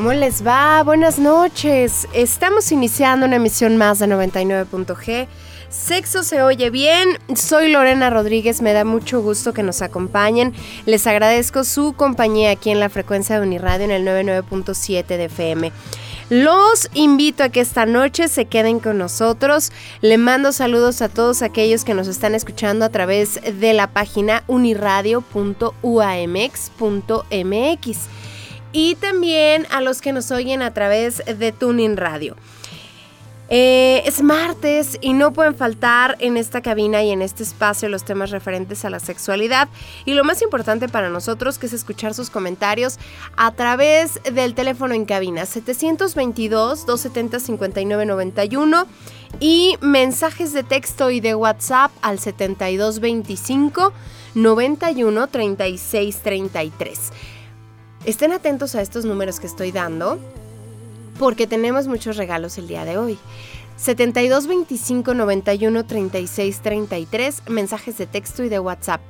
¿Cómo les va? Buenas noches. Estamos iniciando una emisión más de 99.g. Sexo se oye bien. Soy Lorena Rodríguez. Me da mucho gusto que nos acompañen. Les agradezco su compañía aquí en la frecuencia de Uniradio en el 99.7 de FM. Los invito a que esta noche se queden con nosotros. Le mando saludos a todos aquellos que nos están escuchando a través de la página uniradio.uamx.mx y también a los que nos oyen a través de Tuning Radio. Eh, es martes y no pueden faltar en esta cabina y en este espacio los temas referentes a la sexualidad y lo más importante para nosotros es escuchar sus comentarios a través del teléfono en cabina 722-270-5991 y mensajes de texto y de WhatsApp al 7225 91 36 33. Estén atentos a estos números que estoy dando porque tenemos muchos regalos el día de hoy. 72 25 91 36 33, mensajes de texto y de WhatsApp.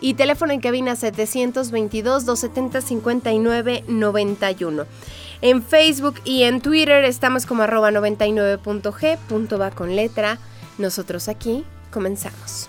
Y teléfono en cabina 722 270 59 91. En Facebook y en Twitter estamos como arroba 99.g, punto va con letra. Nosotros aquí comenzamos.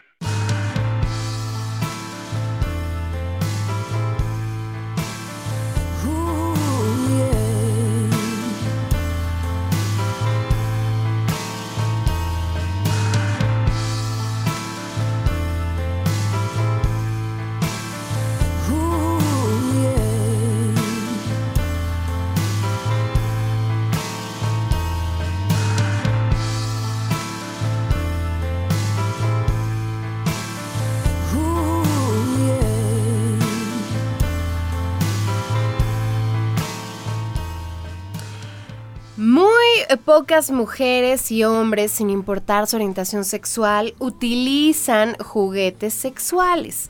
Pocas mujeres y hombres, sin importar su orientación sexual, utilizan juguetes sexuales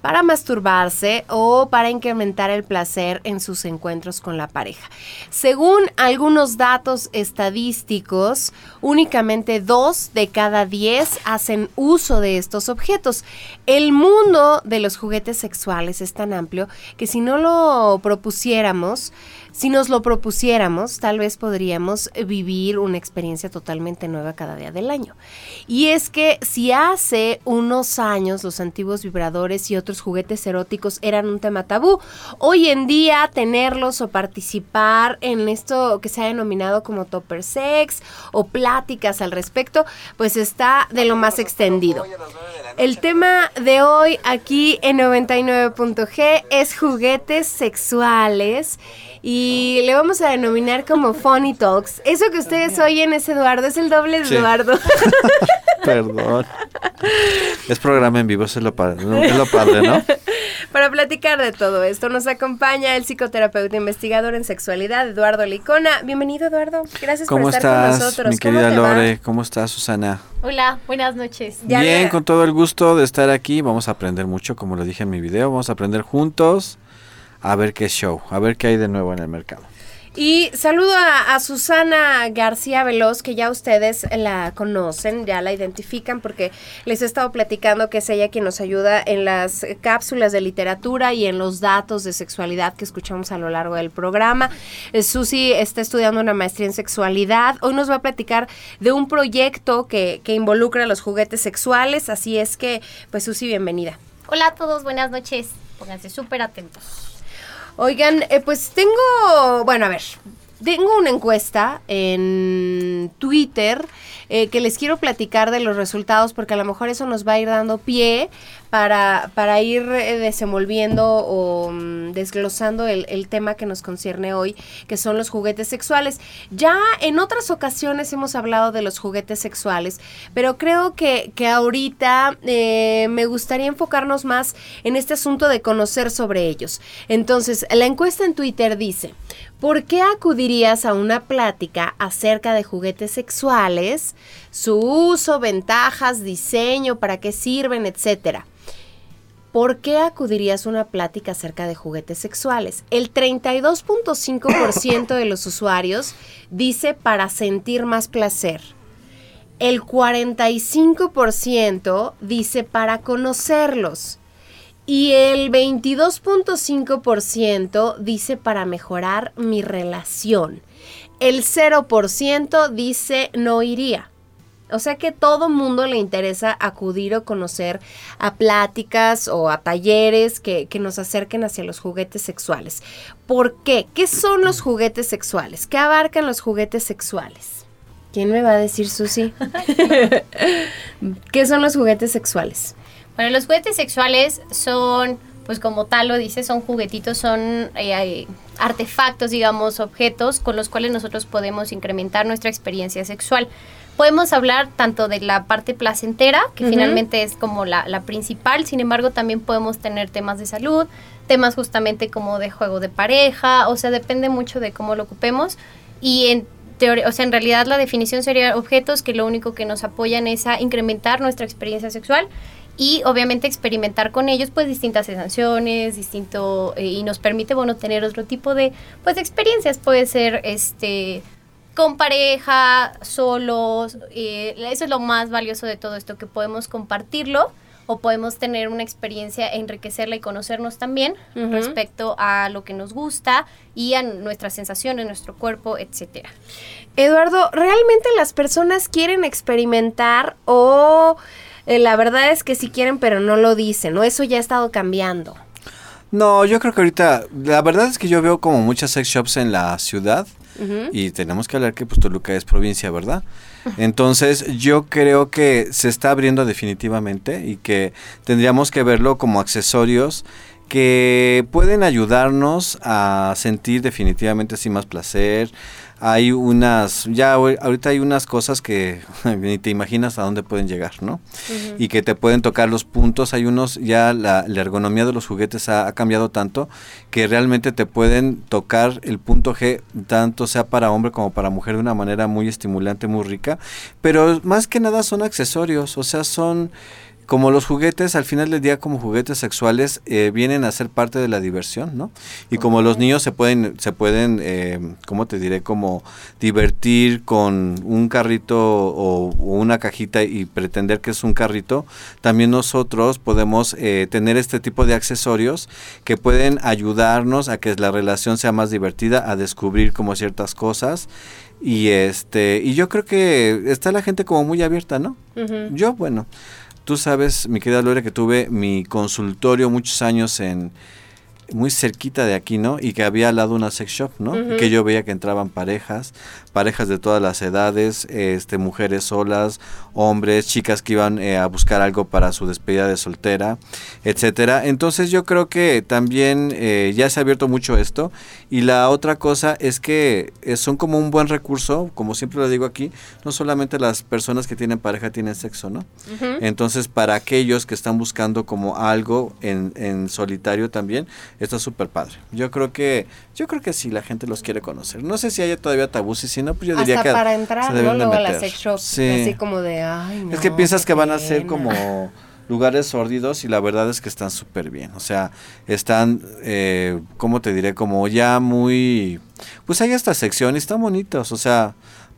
para masturbarse o para incrementar el placer en sus encuentros con la pareja. Según algunos datos estadísticos, únicamente dos de cada diez hacen uso de estos objetos. El mundo de los juguetes sexuales es tan amplio que si no lo propusiéramos, si nos lo propusiéramos, tal vez podríamos vivir una experiencia totalmente nueva cada día del año. Y es que si hace unos años los antiguos vibradores y otros juguetes eróticos eran un tema tabú, hoy en día tenerlos o participar en esto que se ha denominado como topper sex o pláticas al respecto, pues está de lo más extendido. El tema de hoy aquí en 99.g es juguetes sexuales y le vamos a denominar como Funny Talks. Eso que ustedes oyen es Eduardo, es el doble de Eduardo. Perdón. Es programa en vivo, es lo padre, ¿no? Es lo padre, ¿no? Para platicar de todo esto nos acompaña el psicoterapeuta investigador en sexualidad, Eduardo Licona. Bienvenido, Eduardo. Gracias por estar con nosotros. Mi querida Lore, ¿cómo estás, Susana? Hola, buenas noches. Bien, con todo el gusto de estar aquí. Vamos a aprender mucho, como lo dije en mi video. Vamos a aprender juntos a ver qué show, a ver qué hay de nuevo en el mercado. Y saludo a, a Susana García Veloz, que ya ustedes la conocen, ya la identifican, porque les he estado platicando que es ella quien nos ayuda en las cápsulas de literatura y en los datos de sexualidad que escuchamos a lo largo del programa. Eh, Susi está estudiando una maestría en sexualidad. Hoy nos va a platicar de un proyecto que, que involucra los juguetes sexuales, así es que, pues Susi, bienvenida. Hola a todos, buenas noches. Pónganse súper atentos. Oigan, eh, pues tengo, bueno, a ver, tengo una encuesta en Twitter eh, que les quiero platicar de los resultados porque a lo mejor eso nos va a ir dando pie para, para ir eh, desenvolviendo o mm, desglosando el, el tema que nos concierne hoy, que son los juguetes sexuales. Ya en otras ocasiones hemos hablado de los juguetes sexuales, pero creo que, que ahorita eh, me gustaría enfocarnos más en este asunto de conocer sobre ellos. Entonces, la encuesta en Twitter dice, ¿Por qué acudirías a una plática acerca de juguetes sexuales, su uso, ventajas, diseño, para qué sirven, etcétera? ¿Por qué acudirías a una plática acerca de juguetes sexuales? El 32.5% de los usuarios dice para sentir más placer. El 45% dice para conocerlos. Y el 22.5% dice para mejorar mi relación. El 0% dice no iría. O sea que todo mundo le interesa acudir o conocer a pláticas o a talleres que, que, nos acerquen hacia los juguetes sexuales. ¿Por qué? ¿Qué son los juguetes sexuales? ¿Qué abarcan los juguetes sexuales? ¿Quién me va a decir, Susi? ¿Qué son los juguetes sexuales? Bueno, los juguetes sexuales son, pues como tal lo dice, son juguetitos, son eh, artefactos, digamos, objetos con los cuales nosotros podemos incrementar nuestra experiencia sexual. Podemos hablar tanto de la parte placentera, que uh -huh. finalmente es como la, la, principal, sin embargo también podemos tener temas de salud, temas justamente como de juego de pareja, o sea, depende mucho de cómo lo ocupemos. Y en teoría, o sea, en realidad la definición sería objetos que lo único que nos apoyan es a incrementar nuestra experiencia sexual y obviamente experimentar con ellos pues distintas sensaciones, distinto eh, y nos permite bueno tener otro tipo de pues de experiencias, puede ser este con pareja, solos, eh, eso es lo más valioso de todo esto que podemos compartirlo o podemos tener una experiencia, enriquecerla y conocernos también uh -huh. respecto a lo que nos gusta y a nuestras sensaciones, nuestro cuerpo, etcétera. Eduardo, ¿realmente las personas quieren experimentar o eh, la verdad es que sí quieren pero no lo dicen, ¿no? Eso ya ha estado cambiando. No, yo creo que ahorita, la verdad es que yo veo como muchas sex shops en la ciudad uh -huh. y tenemos que hablar que pues Toluca es provincia, ¿verdad? Entonces yo creo que se está abriendo definitivamente y que tendríamos que verlo como accesorios que pueden ayudarnos a sentir definitivamente así más placer. Hay unas, ya ahorita hay unas cosas que ni te imaginas a dónde pueden llegar, ¿no? Uh -huh. Y que te pueden tocar los puntos. Hay unos, ya la, la ergonomía de los juguetes ha, ha, cambiado tanto que realmente te pueden tocar el punto G, tanto sea para hombre como para mujer, de una manera muy estimulante, muy rica. Pero más que nada son accesorios, o sea, son como los juguetes, al final del día como juguetes sexuales eh, vienen a ser parte de la diversión, ¿no? Y como los niños se pueden, se pueden, eh, ¿cómo te diré? Como divertir con un carrito o, o, una cajita y pretender que es un carrito, también nosotros podemos eh, tener este tipo de accesorios que pueden ayudarnos a que la relación sea más divertida, a descubrir como ciertas cosas y este y yo creo que está la gente como muy abierta, ¿no? Uh -huh. Yo, bueno, Tú sabes, mi querida Gloria, que tuve mi consultorio muchos años en muy cerquita de aquí, ¿no? Y que había al lado una sex shop, ¿no? Uh -huh. Que yo veía que entraban parejas, parejas de todas las edades, este, mujeres solas, hombres, chicas que iban eh, a buscar algo para su despedida de soltera, etcétera. Entonces yo creo que también eh, ya se ha abierto mucho esto. Y la otra cosa es que eh, son como un buen recurso, como siempre lo digo aquí, no solamente las personas que tienen pareja tienen sexo, ¿no? Uh -huh. Entonces para aquellos que están buscando como algo en, en solitario también, está súper padre. Yo creo que, yo creo que sí la gente los quiere conocer. No sé si haya todavía tabús y si no, pues yo diría Hasta que para entrar, ¿no? Luego a la sex sí. así como de, ay, no, Es que piensas que van a ser como lugares sórdidos y la verdad es que están súper bien. O sea, están, eh, ¿cómo te diré? Como ya muy... Pues hay esta sección y están bonitos. O sea,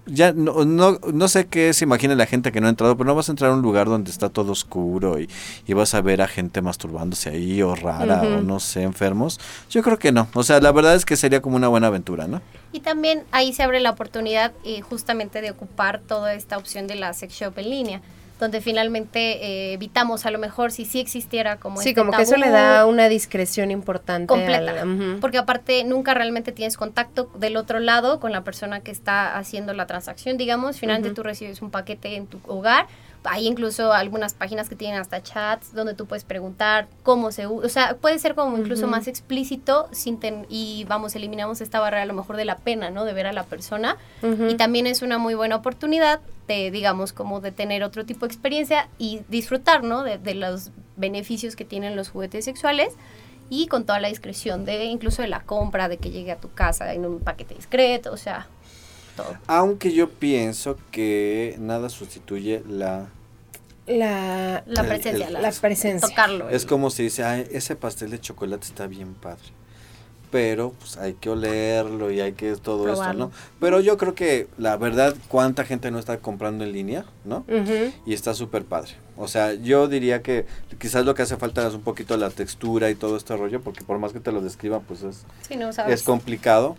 ya no, no, no sé qué se imagina la gente que no ha entrado, pero no vas a entrar a un lugar donde está todo oscuro y, y vas a ver a gente masturbándose ahí o rara o no sé, enfermos. Yo creo que no. O sea, la verdad es que sería como una buena aventura, ¿no? Y también ahí se abre la oportunidad eh, justamente de ocupar toda esta opción de la sex shop en línea donde finalmente eh, evitamos a lo mejor si sí existiera como Sí, este como que eso le da una discreción importante. completa, la- porque aparte nunca realmente tienes contacto del otro lado con la persona que está haciendo la transacción, digamos, finalmente tú recibes un paquete en tu hogar, hay incluso algunas páginas que tienen hasta chats donde tú puedes preguntar cómo se usa, o sea, puede ser como incluso más explícito sin ten- y vamos, eliminamos esta barrera a lo mejor de la pena, ¿no? De ver a la persona y también es una muy buena oportunidad de, digamos, como de tener otro tipo de experiencia y disfrutar, ¿no? De, de los beneficios que tienen los juguetes sexuales y con toda la discreción de incluso de la compra, de que llegue a tu casa en un paquete discreto, o sea, todo. Aunque yo pienso que nada sustituye la... La, La presencia, el- la, la presencia. tocarlo. Es como si dice, "Ay, ese pastel de chocolate está bien padre. Pero pues hay que olerlo y hay que todo Probarlo. esto, ¿no? Pero yo creo que la verdad, cuánta gente no está comprando en línea, ¿no? Y está súper padre. O sea, yo diría que quizás lo que hace falta es un poquito la textura y todo este rollo, porque por más que te lo describa, pues es, Sí, no sabes. es complicado.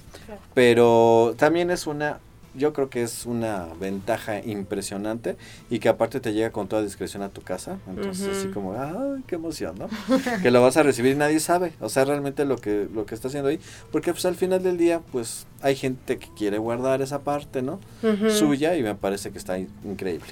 Pero también es una, yo creo que es una ventaja impresionante y que aparte te llega con toda discreción a tu casa. Entonces, así como, ¡ay, qué emoción, ¿no? que lo vas a recibir y nadie sabe. O sea, realmente lo que, lo que está haciendo ahí. Porque pues al final del día, pues hay gente que quiere guardar esa parte, ¿no? Suya y me parece que está in- increíble.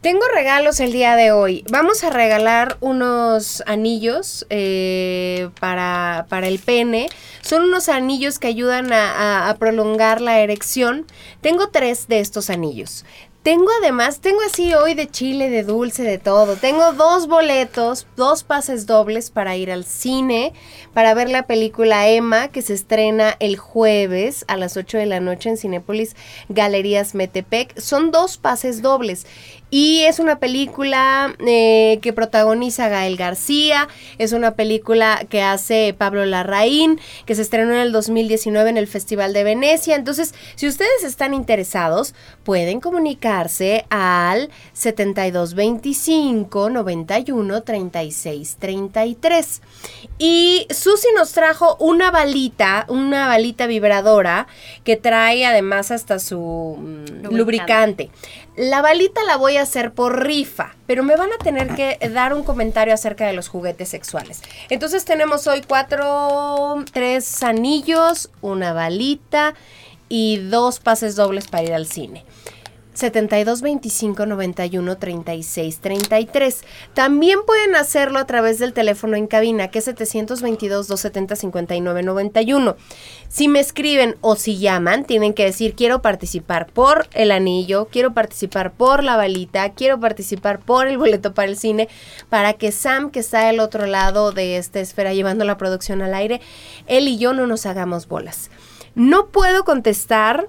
Tengo regalos el día de hoy. Vamos a regalar unos anillos eh, para, para el pene. Son unos anillos que ayudan a, a- a prolongar la erección. Tengo tres de estos anillos. Tengo además, tengo así hoy de chile, de dulce, de todo. Tengo dos boletos, dos pases dobles para ir al cine, para ver la película Emma, que se estrena el jueves a las 8 de la noche en Cinépolis Galerías Metepec. Son dos pases dobles. Y es una película eh, que protagoniza Gael García, es una película que hace Pablo Larraín, que se estrenó en el 2019 en el Festival de Venecia. Entonces, si ustedes están interesados, pueden comunicarse al 7225 91 36 33. Y Susi nos trajo una balita, una balita vibradora que trae además hasta su mm, Lubricante. lubricante. La balita la voy a hacer por rifa, pero me van a tener que dar un comentario acerca de los juguetes sexuales. Entonces tenemos hoy cuatro, tres anillos, una balita y dos pases dobles para ir al cine. 72 25 91 36 33. También pueden hacerlo a través del teléfono en cabina, que es 722 270 59 91. Si me escriben o si llaman, tienen que decir quiero participar por el anillo, quiero participar por la balita, quiero participar por el boleto para el cine, para que Sam, que está al otro lado de esta esfera llevando la producción al aire, él y yo no nos hagamos bolas. No puedo contestar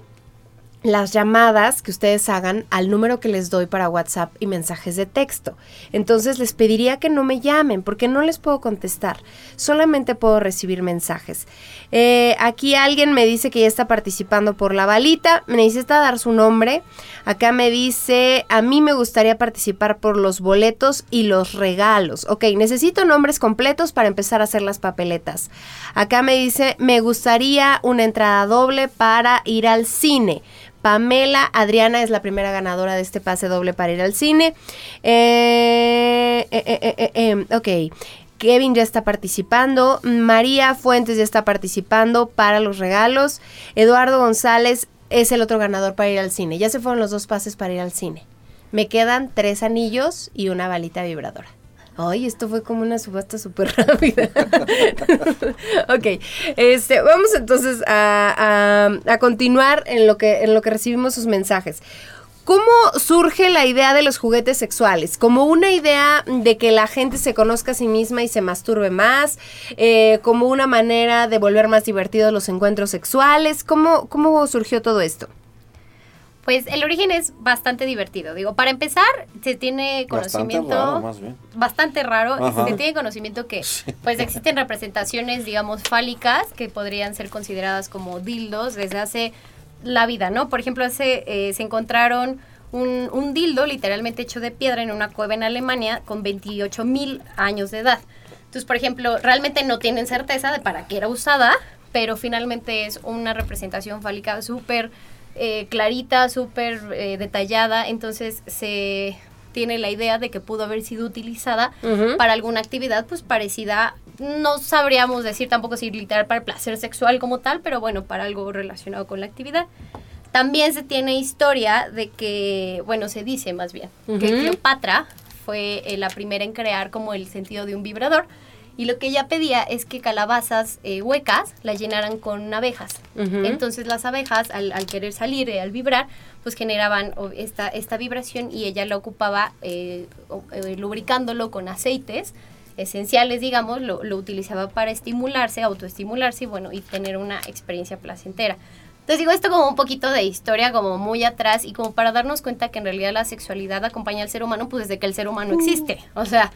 las llamadas que ustedes hagan al número que les doy para WhatsApp y mensajes de texto. Entonces les pediría que no me llamen porque no les puedo contestar, solamente puedo recibir mensajes. Eh, aquí alguien me dice que ya está participando por la balita, me necesita dar su nombre. Acá me dice, a mí me gustaría participar por los boletos y los regalos. Ok, necesito nombres completos para empezar a hacer las papeletas. Acá me dice, me gustaría una entrada doble para ir al cine. Pamela Adriana es la primera ganadora de este pase doble para ir al cine. Eh, eh, eh, eh, eh, ok. Kevin ya está participando. María Fuentes ya está participando para los regalos. Eduardo González es el otro ganador para ir al cine. Ya se fueron los dos pases para ir al cine. Me quedan tres anillos y una balita vibradora. Ay, esto fue como una subasta súper rápida. ok, este, vamos entonces a, a- a continuar en lo, que, en lo que recibimos sus mensajes. ¿Cómo surge la idea de los juguetes sexuales? ¿Como una idea de que la gente se conozca a sí misma y se masturbe más? Eh, ¿Como una manera de volver más divertidos los encuentros sexuales? ¿Cómo, cómo surgió todo esto? Pues el origen es bastante divertido. Digo, para empezar, se tiene conocimiento. Bastante raro, más bien. bastante raro, Ajá. se tiene conocimiento que pues existen representaciones, digamos, fálicas que podrían ser consideradas como dildos desde hace la vida, ¿no? Por ejemplo, hace, eh, se encontraron un, un dildo literalmente hecho de piedra en una cueva en Alemania con 28 mil años de edad. Entonces, por ejemplo, realmente no tienen certeza de para qué era usada, pero finalmente es una representación fálica súper eh, clarita, súper eh, detallada, entonces se tiene la idea de que pudo haber sido utilizada para alguna actividad pues parecida, no sabríamos decir tampoco si literal para el placer sexual como tal, pero bueno, para algo relacionado con la actividad. También se tiene historia de que, bueno, se dice más bien, que. Cleopatra fue eh, la primera en crear como el sentido de un vibrador. Y lo que ella pedía es que calabazas eh, huecas las llenaran con abejas. Ujú. Entonces las abejas, al, al querer salir, eh, al vibrar, pues generaban esta, esta vibración y ella la ocupaba eh, eh, lubricándolo con aceites esenciales, digamos, lo, lo utilizaba para estimularse, autoestimularse y bueno, y tener una experiencia placentera. Entonces digo esto como un poquito de historia, como muy atrás y como para darnos cuenta que en realidad la sexualidad acompaña al ser humano pues desde que el ser humano existe. O sea,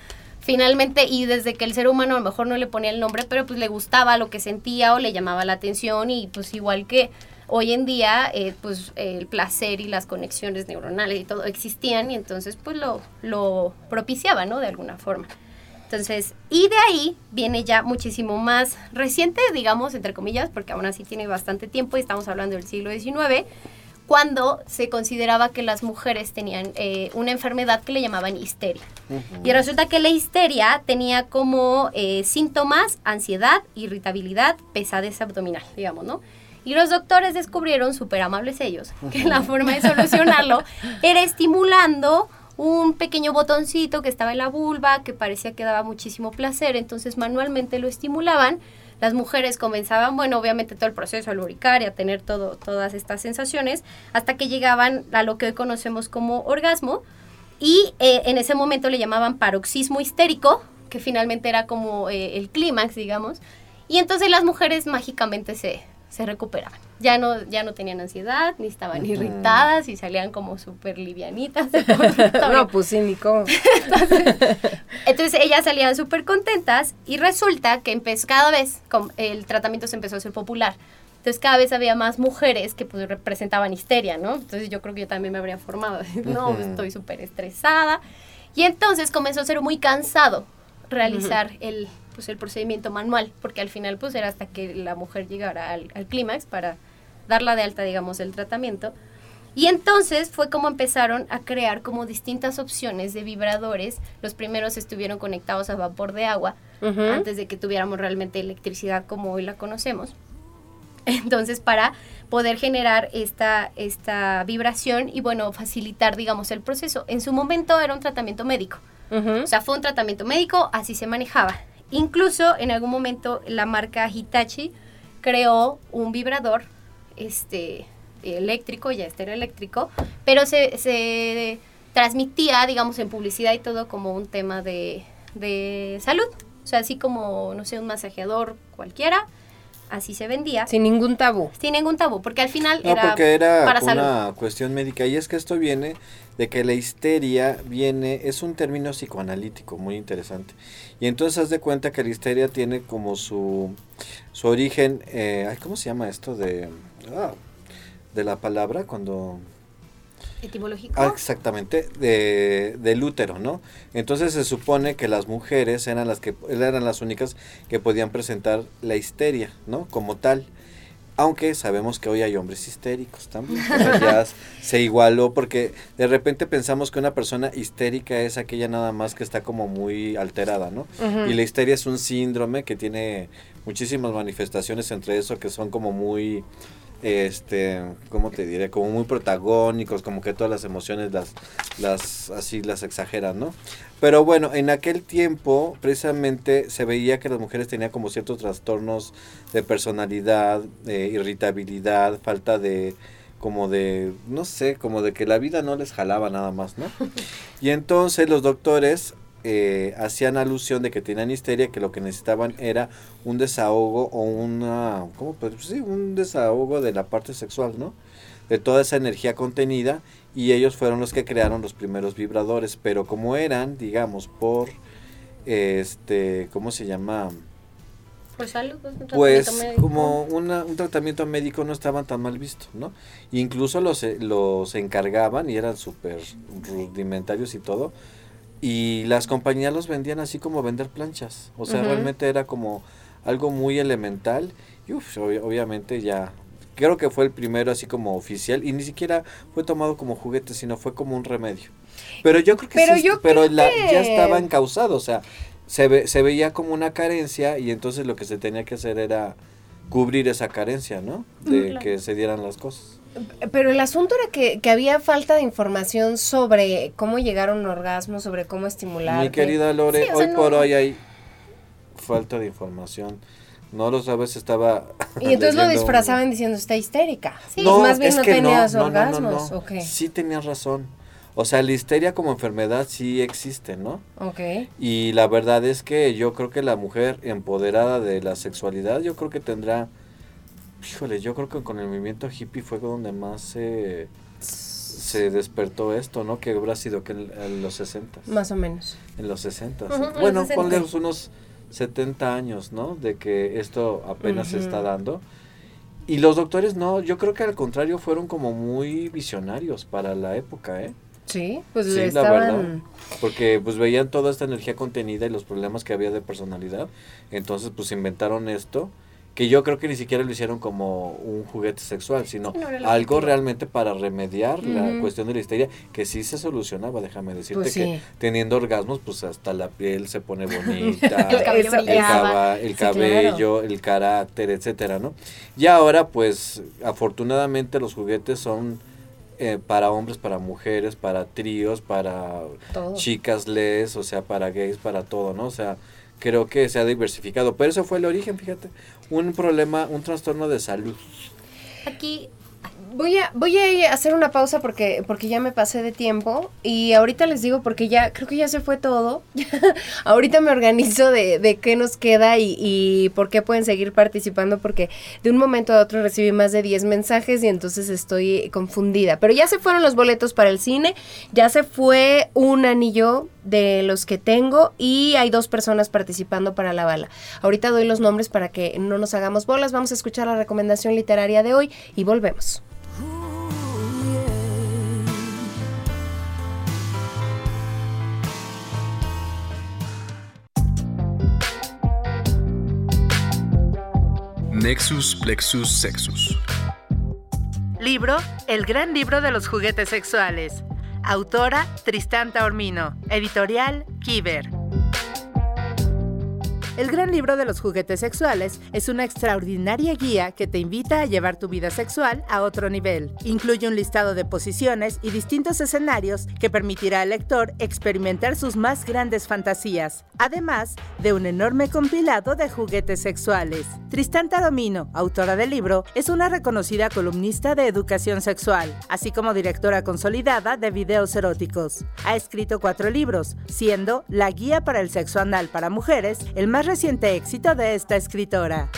finalmente y desde que el ser humano a lo mejor no le ponía el nombre, pero pues le gustaba lo que sentía o le llamaba la atención y pues igual que hoy en día eh, pues el placer y las conexiones neuronales y todo existían y entonces pues lo, lo propiciaba, ¿no? De alguna forma. Entonces, y de ahí viene ya muchísimo más reciente, digamos, entre comillas, porque aún así tiene bastante tiempo y estamos hablando del siglo XIX, cuando se consideraba que las mujeres tenían eh, una enfermedad que le llamaban histeria. Y resulta que la histeria tenía como eh, síntomas ansiedad, irritabilidad, pesadez abdominal, digamos, ¿no? Y los doctores descubrieron, súper amables ellos, que la forma de solucionarlo era estimulando un pequeño botoncito que estaba en la vulva, que parecía que daba muchísimo placer, entonces manualmente lo estimulaban. Las mujeres comenzaban, bueno, obviamente todo el proceso a lubricar y a tener todo, todas estas sensaciones, hasta que llegaban a lo que hoy conocemos como orgasmo, y eh, en ese momento le llamaban paroxismo histérico, que finalmente era como eh, el clímax, digamos. Y entonces las mujeres mágicamente se, se recuperaban. Ya no, ya no tenían ansiedad, ni estaban irritadas y salían como súper livianitas. No, pues sí, ni cómo. Entonces ellas salían súper contentas y resulta que empezó cada vez, el tratamiento se empezó a hacer popular. Entonces cada vez había más mujeres que pues representaban histeria, ¿no? Entonces yo creo que yo también me habría formado. No, estoy súper estresada. Y entonces comenzó a ser muy cansado realizar el, pues, el procedimiento manual, porque al final pues era hasta que la mujer llegara al, al clímax para darla de alta, digamos, del tratamiento. Y entonces fue como empezaron a crear como distintas opciones de vibradores. Los primeros estuvieron conectados a vapor de agua Ujú. antes de que tuviéramos realmente electricidad como hoy la conocemos. Entonces, para poder generar esta, esta vibración y, bueno, facilitar, digamos, el proceso. En su momento era un tratamiento médico. Ujú. O sea, fue un tratamiento médico, así se manejaba. Incluso en algún momento la marca Hitachi creó un vibrador este, eléctrico, ya este era eléctrico, pero se, se transmitía, digamos, en publicidad y todo como un tema de, de salud. O sea, así como, no sé, un masajeador cualquiera, así se vendía. Sin ningún tabú. Sin ningún tabú, porque al final No, era, porque era para una salud. cuestión médica. Y es que esto viene de que la histeria viene, es un término psicoanalítico muy interesante. Y entonces haz de cuenta que la histeria tiene como su, su origen, eh, ay, ¿cómo se llama esto? De, ah, de la palabra cuando... Etimológico. Ah, exactamente, de, del útero, ¿no? Entonces se supone que las mujeres eran las que eran las únicas que podían presentar la histeria, ¿no? Como tal. Aunque sabemos que hoy hay hombres histéricos también. ya se igualó porque de repente pensamos que una persona histérica es aquella nada más que está como muy alterada, ¿no? Y la histeria es un síndrome que tiene muchísimas manifestaciones entre eso que son como muy este, ¿cómo te diré? Como muy protagónicos, como que todas las emociones las, las, así las exageran, ¿no? Pero bueno, en aquel tiempo precisamente se veía que las mujeres tenían como ciertos trastornos de personalidad, de irritabilidad, falta de, como de, no sé, como de que la vida no les jalaba nada más, ¿no? Y entonces los doctores eh, hacían alusión de que tenían histeria, que lo que necesitaban era un desahogo o una, ¿cómo? Pues sí, un desahogo de la parte sexual, ¿no? de toda esa energía contenida y ellos fueron los que crearon los primeros vibradores, pero como eran, digamos, por este, ¿cómo se llama? Pues, un Pues como una- un tratamiento médico no estaban tan mal visto, ¿no? Incluso los, eh, los encargaban y eran súper rudimentarios y todo. Y las compañías los vendían así como vender planchas. O sea, realmente era como algo muy elemental. Y uf, obvi- obviamente ya... Creo que fue el primero así como oficial y ni siquiera fue tomado como juguete, sino fue como un remedio. Pero yo creo que Pero sí, yo pero la- ya estaba encausado, o sea, se, ve- se veía como una carencia y entonces lo que se tenía que hacer era cubrir esa carencia, ¿no? De Claro. que se dieran las cosas. Pero el asunto era que, que había falta de información sobre cómo llegar a un orgasmo, sobre cómo estimular. Mi querida Lore, Sí, o sea, hoy por no- hoy hay falta de información. No lo sabes, estaba... Y entonces lo un- disfrazaban diciendo, está histérica. Sí. Pues más bien no tenías no, no, no, no, orgasmos. no. Ok. Sí tenías razón. O sea, la histeria como enfermedad sí existe, ¿no? Ok. Y la verdad es que yo creo que la mujer empoderada de la sexualidad, yo creo que tendrá, híjole, yo creo que con el movimiento hippie fue donde más se, se despertó esto, ¿no? Que habrá sido que en, en los 60. Más o menos. En los 60. Ujú, en los Bueno, 60. ponle unos 70 años, ¿no? De que esto apenas se está dando. Y los doctores no, yo creo que al contrario fueron como muy visionarios para la época, ¿eh? Sí, pues Sí, la estaban... verdad. Porque pues veían toda esta energía contenida y los problemas que había de personalidad. Entonces pues inventaron esto. Que yo creo que ni siquiera lo hicieron como un juguete sexual, sino no algo realmente para remediar la cuestión de la histeria, que sí se solucionaba, déjame decirte Pues que teniendo orgasmos, pues hasta la piel se pone bonita, El cabello el, caba- el Sí, cabello, el carácter, etcétera, ¿no? Y ahora, pues, afortunadamente los juguetes son eh, para hombres, para mujeres, para tríos, para Todo. chicas les, o sea, para gays, para todo, ¿no? O sea, creo que se ha diversificado. Pero eso fue el origen, fíjate. Un problema, un trastorno de salud. Aquí Voy a, voy a hacer una pausa porque, porque ya me pasé de tiempo y ahorita les digo porque ya creo que ya se fue todo. ahorita me organizo de, de qué nos queda y, y por qué pueden seguir participando porque de un momento a otro recibí más de 10 mensajes y entonces estoy confundida. Pero ya se fueron los boletos para el cine, ya se fue un anillo de los que tengo y hay dos personas participando para la bala. Ahorita doy los nombres para que no nos hagamos bolas. Vamos a escuchar la recomendación literaria de hoy y volvemos. Nexus Plexus Sexus. Libro El gran libro de los juguetes sexuales. Autora Tristán Taormino. Editorial Kiber. El gran libro de los juguetes sexuales es una extraordinaria guía que te invita a llevar tu vida sexual a otro nivel. Incluye un listado de posiciones y distintos escenarios que permitirá al lector experimentar sus más grandes fantasías, además de un enorme compilado de juguetes sexuales. Tristán Taromino, autora del libro, es una reconocida columnista de educación sexual, así como directora consolidada de videos eróticos. Ha escrito cuatro libros, siendo La Guía para el Sexo Anal para Mujeres el más reciente éxito de esta escritora.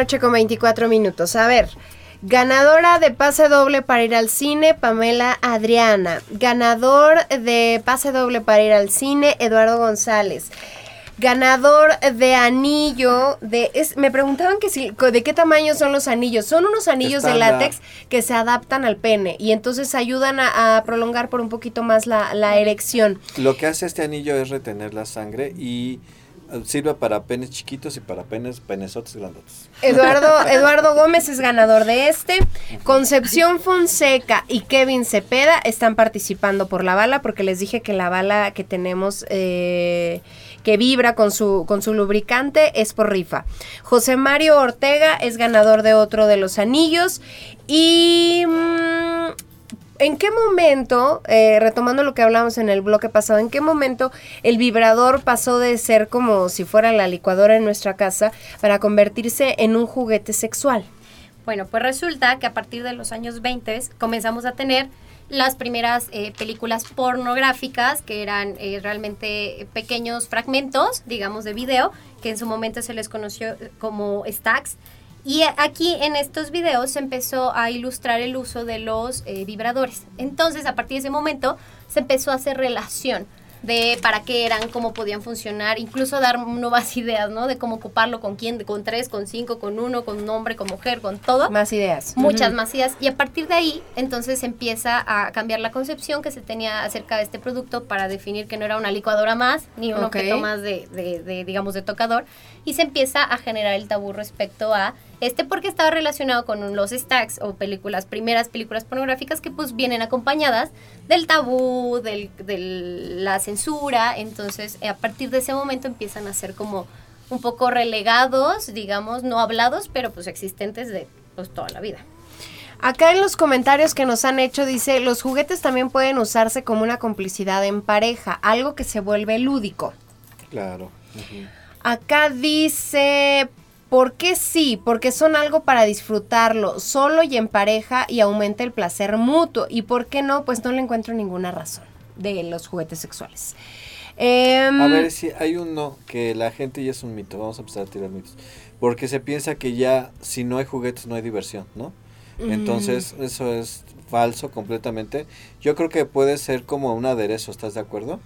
Noche con 24 minutos. A ver, ganadora de pase doble para ir al cine, Pamela Adriana. Ganador de pase doble para ir al cine, Eduardo González. ganador de anillo de es, me preguntaban que si de qué tamaño son los anillos son unos anillos de látex que se adaptan al pene y entonces ayudan a, a prolongar por un poquito más la, la erección Lo que hace este anillo es retener la sangre y sirve para penes chiquitos y para penes, penesotes grandotes. Eduardo Eduardo Gómez es ganador de este Concepción Fonseca y Kevin Cepeda están participando por la bala porque les dije que la bala que tenemos eh, que vibra con su, con su lubricante es por rifa. José Mario Ortega es ganador de otro de los anillos. Y... mm, ¿En qué momento, eh, retomando lo que hablamos en el bloque pasado, en qué momento el vibrador pasó de ser como si fuera la licuadora en nuestra casa para convertirse en un juguete sexual? Bueno, pues resulta que a partir de los años 20 comenzamos a tener las primeras eh, películas pornográficas, que eran eh, realmente pequeños fragmentos, digamos, de video, que en su momento se les conoció eh, como stacks. Y aquí en estos videos se empezó a ilustrar el uso de los eh, vibradores. Entonces, a partir de ese momento, se empezó a hacer relación de para qué eran, cómo podían funcionar, incluso dar nuevas ideas, ¿no? De cómo ocuparlo, con quién, con tres, con cinco, con uno, con un hombre, con mujer, con todo. Más ideas. Muchas más ideas. Y a partir de ahí, entonces empieza a cambiar la concepción que se tenía acerca de este producto para definir que no era una licuadora más, ni un objeto más de, de- de, digamos, de tocador. Y se empieza a generar el tabú respecto a este, porque estaba relacionado con los stacks o películas, primeras películas pornográficas que pues vienen acompañadas del tabú, del, de la censura. Entonces, a partir de ese momento empiezan a ser como un poco relegados, digamos, no hablados, pero pues existentes de pues toda la vida. Acá en los comentarios que nos han hecho dice, los juguetes también pueden usarse como una complicidad en pareja, algo que se vuelve lúdico. Claro. Acá dice, ¿por qué sí? Porque son algo para disfrutarlo solo y en pareja y aumenta el placer mutuo. ¿Y por qué no? Pues no le encuentro ninguna razón de los juguetes sexuales. Em, A ver si hay uno que la gente ya es un mito. Vamos a empezar a tirar mitos. Porque se piensa que ya si no hay juguetes no hay diversión, ¿no? Entonces eso es falso completamente. Yo creo que puede ser como un aderezo, ¿estás de acuerdo?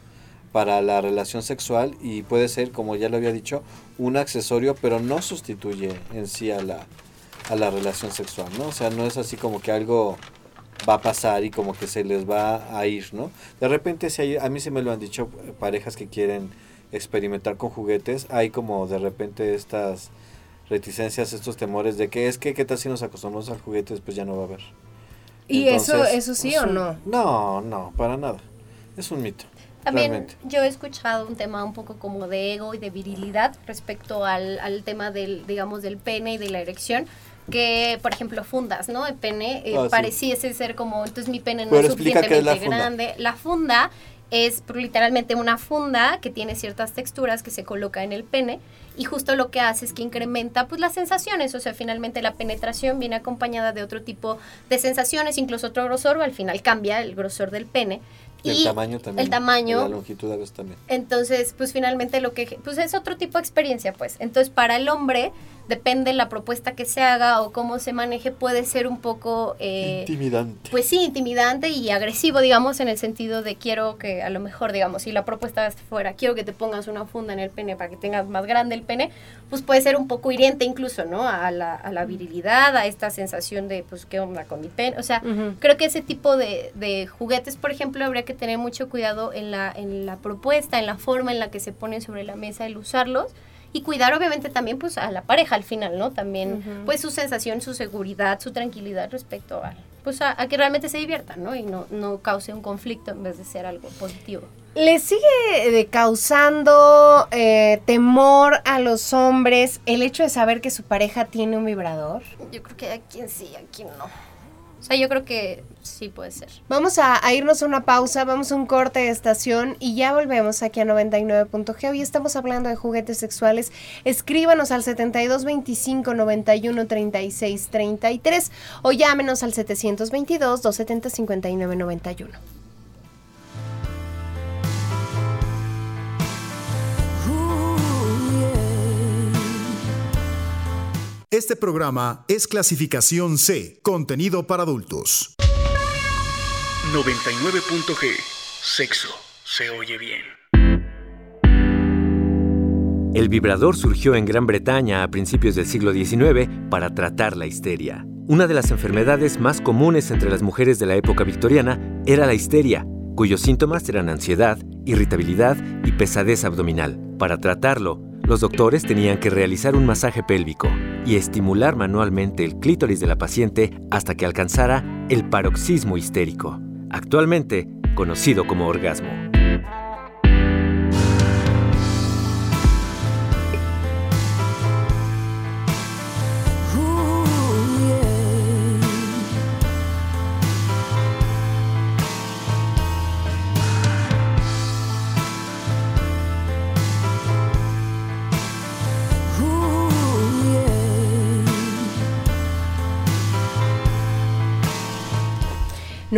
Para la relación sexual y puede ser, como ya lo había dicho, un accesorio, pero no sustituye en sí a la, a la relación sexual, ¿no? O sea, no es así como que algo va a pasar y como que se les va a ir, ¿no? De repente, si hay, a mí se me lo han dicho eh, parejas que quieren experimentar con juguetes, hay como de repente estas reticencias, estos temores de que es que qué tal si nos acostumbramos al juguete después ya no va a haber. ¿Y eso, Entonces, eso sí es o no? No, no, para nada. Es un mito. También realmente. yo he escuchado un tema un poco como de ego y de virilidad respecto al, al tema del, digamos, del pene y de la erección. Que, por ejemplo, fundas, ¿no? El pene eh, Ah, sí. pareciese ser como, entonces mi pene no Pero es qué es la suficientemente grande. La funda es literalmente una funda que tiene ciertas texturas que se coloca en el pene y justo lo que hace es que incrementa pues las sensaciones, o sea, finalmente la penetración viene acompañada de otro tipo de sensaciones, incluso otro grosor, al final cambia el grosor del pene. Y el tamaño también. El tamaño. La longitud a veces también. Entonces, pues finalmente lo que, pues es otro tipo de experiencia, pues. Entonces, para el hombre, depende la propuesta que se haga o cómo se maneje, puede ser un poco, eh, Intimidante. pues sí, intimidante y agresivo, digamos, en el sentido de quiero que a lo mejor, digamos, si la propuesta fuera, quiero que te pongas una funda en el pene para que tengas más grande el pene, pues puede ser un poco hiriente incluso, ¿no? A la, a la virilidad, a esta sensación de, pues, ¿qué onda con mi pene? O sea, creo que ese tipo de, de juguetes, por ejemplo, habría que tener mucho cuidado en la, en la propuesta, en la forma en la que se ponen sobre la mesa el usarlos. Y cuidar obviamente también pues a la pareja al final, ¿no? También pues su sensación, su seguridad, su tranquilidad respecto a pues a, a que realmente se diviertan, ¿no? Y no, no cause un conflicto en vez de ser algo positivo. ¿Le sigue eh, causando eh, temor a los hombres el hecho de saber que su pareja tiene un vibrador? Yo creo que a quien sí, a quien no. O sea, yo creo que sí puede ser. Vamos a, irnos a una pausa, vamos a un corte de estación y ya volvemos aquí a 99.g. Hoy estamos hablando de juguetes sexuales. Escríbanos al 7225 91 36 33 o llámenos al 722 270 59 91. Este programa es clasificación C, contenido para adultos. 99.g. Sexo. Se oye bien. El vibrador surgió en Gran Bretaña a principios del siglo XIX para tratar la histeria. Una de las enfermedades más comunes entre las mujeres de la época victoriana era la histeria, cuyos síntomas eran ansiedad, irritabilidad y pesadez abdominal. Para tratarlo, los doctores tenían que realizar un masaje pélvico y estimular manualmente el clítoris de la paciente hasta que alcanzara el paroxismo histérico, actualmente conocido como orgasmo.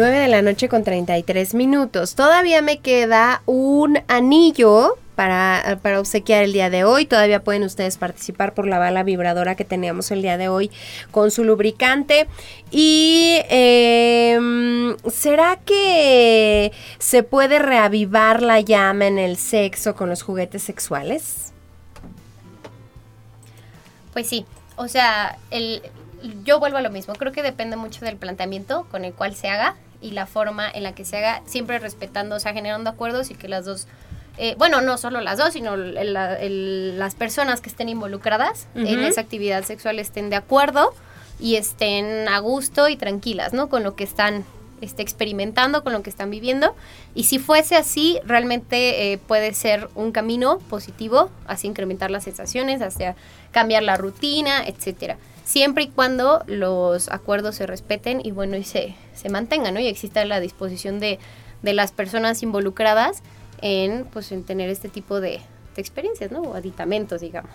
De la noche con 33 minutos. Todavía me queda un anillo para, para, obsequiar el día de hoy. Todavía pueden ustedes participar por la bala vibradora que teníamos el día de hoy con su lubricante. Y em, ¿será que se puede reavivar la llama en el sexo con los juguetes sexuales? Pues sí, o sea, el, yo vuelvo a lo mismo. Creo que depende mucho del planteamiento con el cual se haga y la forma en la que se haga, siempre respetando, o sea, generando acuerdos y que las dos, eh, bueno, no solo las dos, sino las personas que estén involucradas en esa actividad sexual estén de acuerdo y estén a gusto y tranquilas, ¿no? Con lo que están este, experimentando, con lo que están viviendo. Y si fuese así, realmente eh, puede ser un camino positivo hacia incrementar las sensaciones, hacia cambiar la rutina, etcétera siempre y cuando los acuerdos se respeten y bueno, y se, se mantengan, ¿no? Y exista la disposición de, de las personas involucradas en, pues, en tener este tipo de, de experiencias, ¿no? O aditamentos, digamos.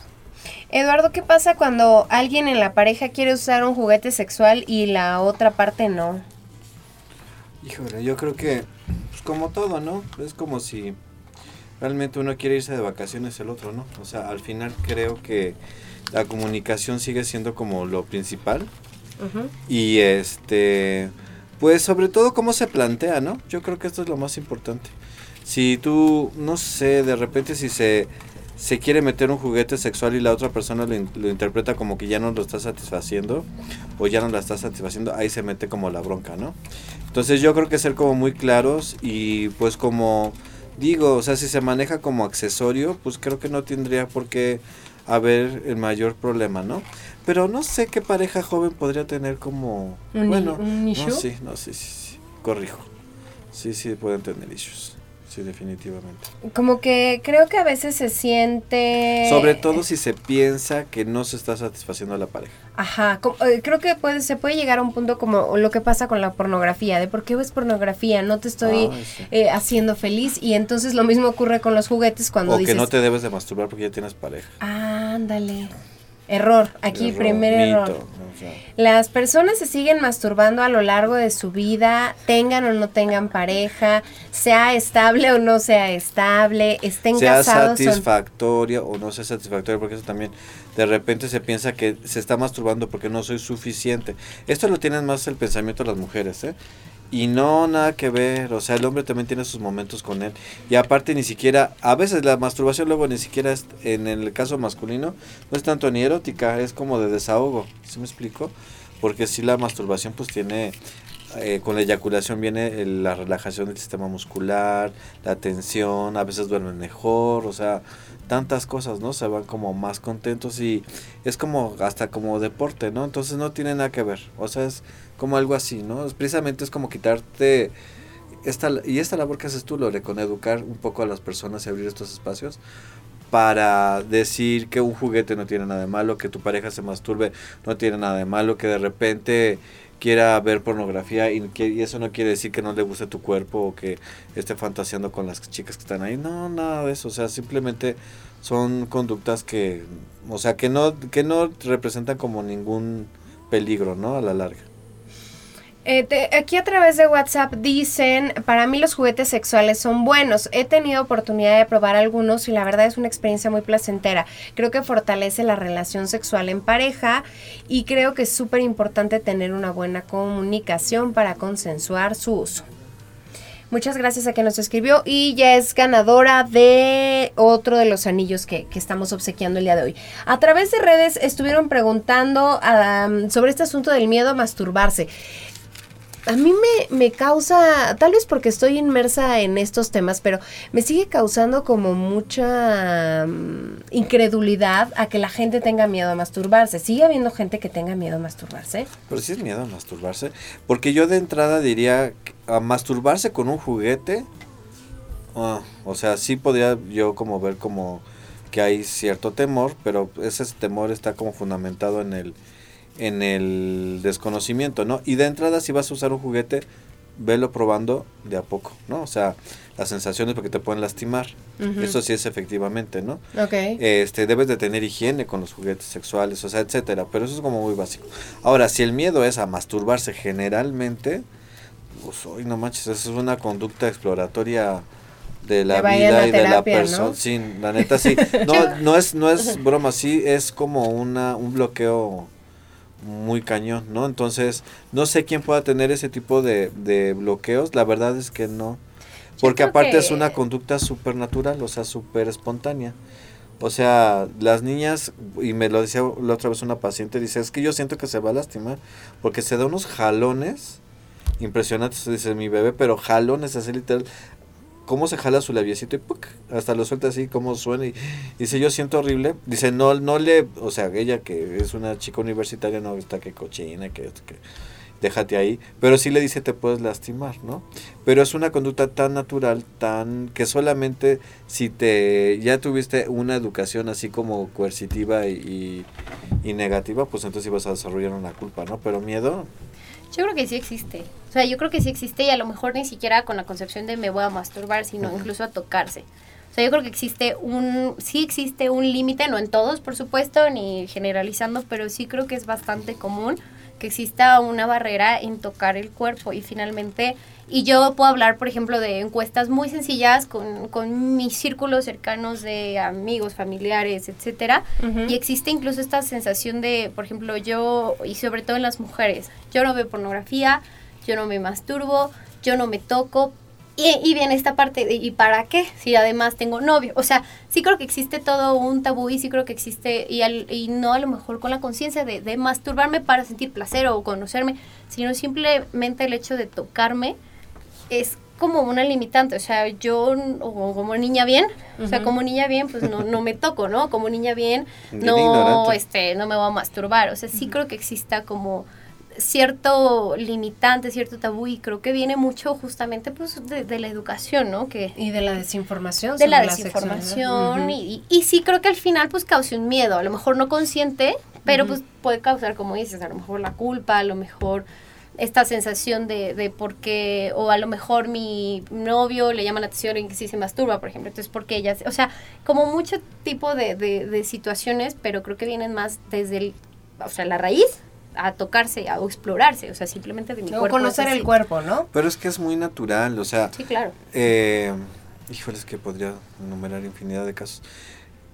Eduardo, ¿qué pasa cuando alguien en la pareja quiere usar un juguete sexual y la otra parte no? Híjole, yo creo que, pues como todo, ¿no? Es como si realmente uno quiere irse de vacaciones el otro, ¿no? O sea, al final creo que la comunicación sigue siendo como lo principal. Y este, pues sobre todo cómo se plantea, ¿no? Yo creo que esto es lo más importante. Si tú, no sé, de repente si se, se quiere meter un juguete sexual y la otra persona lo, lo, interpreta como que ya no lo está satisfaciendo o ya no la está satisfaciendo, ahí se mete como la bronca, ¿no? Entonces yo creo que ser como muy claros y pues como digo, o sea, si se maneja como accesorio, pues creo que no tendría por qué haber el mayor problema, ¿no? Pero no sé qué pareja joven podría tener como... bueno, no, sí, no, sí, sí, sí, corrijo. Sí, sí, pueden tener issues. Sí, definitivamente. Como que creo que a veces se siente... Sobre todo si se piensa que no se está satisfaciendo a la pareja. Ajá, eh, creo que puede, se puede llegar a un punto como lo que pasa con la pornografía, de por qué ves pornografía, no te estoy eh, haciendo feliz y entonces lo mismo ocurre con los juguetes cuando... O que no te debes de masturbar porque ya tienes pareja. Ándale. Error, aquí primer error. Las personas se siguen masturbando a lo largo de su vida, tengan o no tengan pareja, sea estable o no sea estable, estén casados. Sea satisfactoria o... no sea satisfactoria, porque eso también de repente se piensa que se está masturbando porque no soy suficiente. Esto lo tienen más el pensamiento de las mujeres, ¿eh? Y no, nada que ver, o sea, el hombre también tiene sus momentos con él. Y aparte ni siquiera, a veces la masturbación luego ni siquiera es, en el caso masculino, no es tanto ni erótica, es como de desahogo, ¿sí me explico? Porque si la masturbación pues tiene, eh, con la eyaculación viene la relajación del sistema muscular, la tensión, a veces duermen mejor, o sea, tantas cosas, ¿no? Se van como más contentos y es como hasta como deporte, ¿no? Entonces no tiene nada que ver, o sea, es como algo así, ¿no? Precisamente es como quitarte esta, y esta labor que haces tú, Lore, con educar un poco a las personas y abrir estos espacios para decir que un juguete no tiene nada de malo, que tu pareja se masturbe no tiene nada de malo, que de repente quiera ver pornografía y, y eso no quiere decir que no le guste tu cuerpo o que esté fantaseando con las chicas que están ahí. No, nada de eso. O sea, simplemente son conductas que, o sea, que no, que no representan como ningún peligro, ¿no? A la larga. Eh, aquí a través de WhatsApp dicen, para mí los juguetes sexuales son buenos. He tenido oportunidad de probar algunos y la verdad es una experiencia muy placentera. Creo que fortalece la relación sexual en pareja y creo que es súper importante tener una buena comunicación para consensuar su uso. Muchas gracias a quien nos escribió y ya es ganadora de otro de los anillos que, estamos obsequiando el día de hoy. A través de redes estuvieron preguntando sobre este asunto del miedo a masturbarse. A mí me, me causa, tal vez porque estoy inmersa en estos temas, pero me sigue causando como mucha mm, incredulidad a que la gente tenga miedo a masturbarse. ¿Sigue habiendo gente que tenga miedo a masturbarse? Pero sí es miedo a masturbarse. Porque yo de entrada diría a masturbarse con un juguete. ah, o sea, sí podría yo como ver como que hay cierto temor, pero ese temor está como fundamentado en el en el desconocimiento, ¿no? Y de entrada si vas a usar un juguete, velo probando de a poco, ¿no? O sea, las sensaciones porque te pueden lastimar. Eso sí es efectivamente, ¿no? Ok. este debes de tener higiene con los juguetes sexuales, o sea, etcétera, pero eso es como muy básico. Ahora, si el miedo es a masturbarse generalmente, pues hoy no manches, eso es una conducta exploratoria de la vida y de la persona. ¿no? Sí, la neta sí. No, no es no es broma, sí es como una un bloqueo muy cañón, ¿no? Entonces, no sé quién pueda tener ese tipo de, de bloqueos, la verdad es que no. Porque aparte que- es una conducta súper natural, o sea, súper espontánea. O sea, las niñas, y me lo decía la otra vez una paciente, dice, es que yo siento que se va a lastimar, porque se da unos jalones impresionantes, dice mi bebé, pero jalones así literal, cómo se jala su labiecito y ¡puc! hasta lo suelta así, cómo suena y dice, yo siento horrible, dice, no, no le, o sea, ella que es una chica universitaria, no está que cochina, que, que déjate ahí, pero sí le dice te puedes lastimar, ¿no? Pero es una conducta tan natural, tan que solamente si te ya tuviste una educación así como coercitiva y, y, negativa, pues entonces ibas a desarrollar una culpa, ¿no? Pero miedo, Yo creo que sí existe. O sea, yo creo que sí existe y a lo mejor ni siquiera con la concepción de me voy a masturbar, sino incluso a tocarse. O sea, yo creo que existe un, sí existe un límite, no en todos, por supuesto, ni generalizando, pero sí creo que es bastante común que exista una barrera en tocar el cuerpo. Y finalmente, y yo puedo hablar, por ejemplo, de encuestas muy sencillas con, con mis círculos cercanos de amigos, familiares, etcétera, y existe incluso esta sensación de, por ejemplo, yo, y sobre todo en las mujeres, yo no veo pornografía, yo no me masturbo, yo no me toco, y, y viene esta parte de, ¿y para qué? Si además tengo novio. O sea, sí creo que existe todo un tabú y sí creo que existe, y, al- y no a lo mejor con la conciencia de, de masturbarme para sentir placer o conocerme, sino simplemente el hecho de tocarme es como una limitante. O sea, yo o como niña bien, o sea, como niña bien, pues no, no me toco, ¿no? Como niña bien, no, este, no me voy a masturbar. O sea, sí creo que exista como cierto limitante, cierto tabú y creo que viene mucho justamente pues de, de la educación, ¿no? Que Y de la desinformación. de la desinformación y, y, y sí creo que al final pues cause un miedo, a lo mejor no consciente, pero pues puede causar, como dices, a lo mejor la culpa, a lo mejor esta sensación de, de por qué, o a lo mejor mi novio le llama la atención en que sí se masturba, por ejemplo, entonces porque ella, o sea, como mucho tipo de, de, de situaciones, pero creo que vienen más desde el, o sea, la raíz a tocarse, a explorarse, o sea, simplemente de mi O cuerpo. conocer el cuerpo, ¿no? pero es que es muy natural, o sea, Sí, claro. Eh, híjoles que podría enumerar infinidad de casos.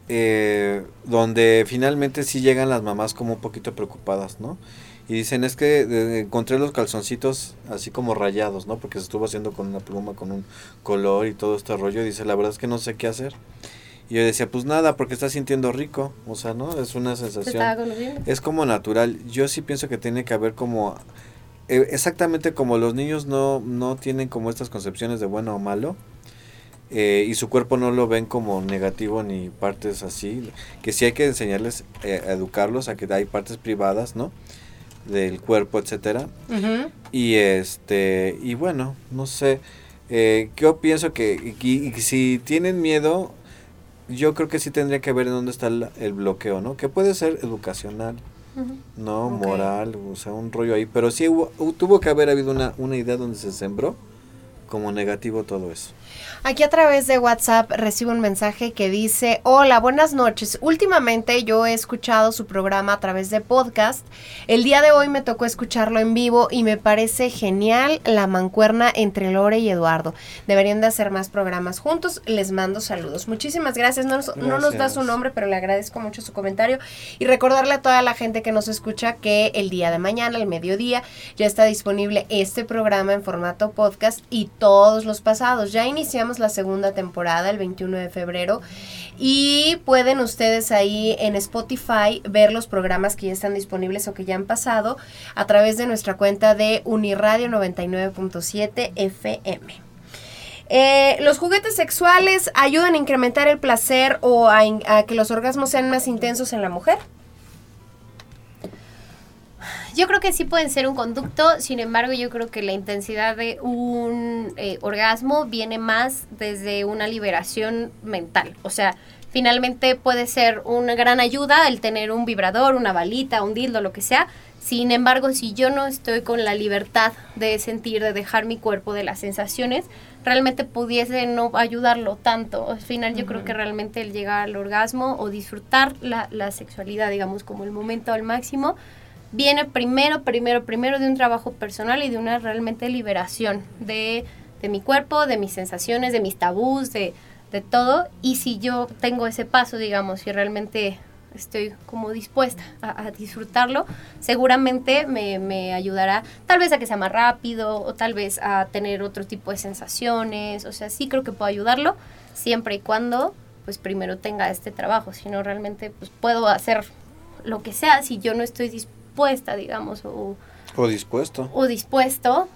Eh, donde finalmente sí llegan las mamás como un poquito preocupadas, ¿no? Y dicen, es que eh, encontré los calzoncitos así como rayados, ¿no? Porque se estuvo haciendo con una pluma, con un color y todo este rollo. Y dice, la verdad es que no sé qué hacer. Y yo decía, pues nada, porque está sintiendo rico. O sea, ¿no? Es una Se sensación. Es como natural. Yo sí pienso que tiene que haber como... eh, exactamente como los niños no, no tienen como estas concepciones de bueno o malo. eh, y su cuerpo no lo ven como negativo ni partes así. Que sí hay que enseñarles eh, a educarlos a que hay partes privadas, ¿no? Del cuerpo, etcétera. Y este, y bueno, no sé, eh, yo pienso que y- y si tienen miedo, yo creo que sí tendría que ver en dónde está el, el bloqueo, ¿no? Que puede ser educacional, no moral, o sea, un rollo ahí, pero sí hubo- hu- tuvo que haber habido una, una idea donde se sembró como negativo todo eso. Aquí a través de WhatsApp recibo un mensaje que dice, hola, buenas noches. Últimamente yo he escuchado su programa a través de podcast. El día de hoy me tocó escucharlo en vivo y me parece genial la mancuerna entre Lore y Eduardo. Deberían de hacer más programas juntos. Les mando saludos. Muchísimas gracias. No nos, no nos da su nombre, pero le agradezco mucho su comentario. Y recordarle a toda la gente que nos escucha que el día de mañana, al mediodía, ya está disponible este programa en formato podcast y todos los pasados. Ya iniciamos la segunda temporada el 21 de febrero y pueden ustedes ahí en Spotify ver los programas que ya están disponibles o que ya han pasado a través de nuestra cuenta de Uniradio 99.7 FM. Eh, los juguetes sexuales ayudan a incrementar el placer o a, a que los orgasmos sean más intensos en la mujer. Yo creo que sí pueden ser un conducto, sin embargo yo creo que la intensidad de un eh, orgasmo viene más desde una liberación mental. O sea, finalmente puede ser una gran ayuda el tener un vibrador, una balita, un dildo, lo que sea. Sin embargo, si yo no estoy con la libertad de sentir, de dejar mi cuerpo, de las sensaciones, realmente pudiese no ayudarlo tanto. Al final yo creo que realmente el llegar al orgasmo o disfrutar la, la sexualidad, digamos, como el momento al máximo, viene primero, primero, primero de un trabajo personal y de una realmente liberación de, de mi cuerpo, de mis sensaciones, de mis tabús, de, de todo. Y si yo tengo ese paso, digamos, y realmente estoy como dispuesta a, disfrutarlo, seguramente me, me, ayudará tal vez a que sea más rápido o tal vez a tener otro tipo de sensaciones. O sea, sí creo que puedo ayudarlo siempre y cuando pues primero tenga este trabajo, si no realmente pues puedo hacer lo que sea si yo no estoy dispuesta dispuesta, digamos, o, o dispuesto. O dispuesto,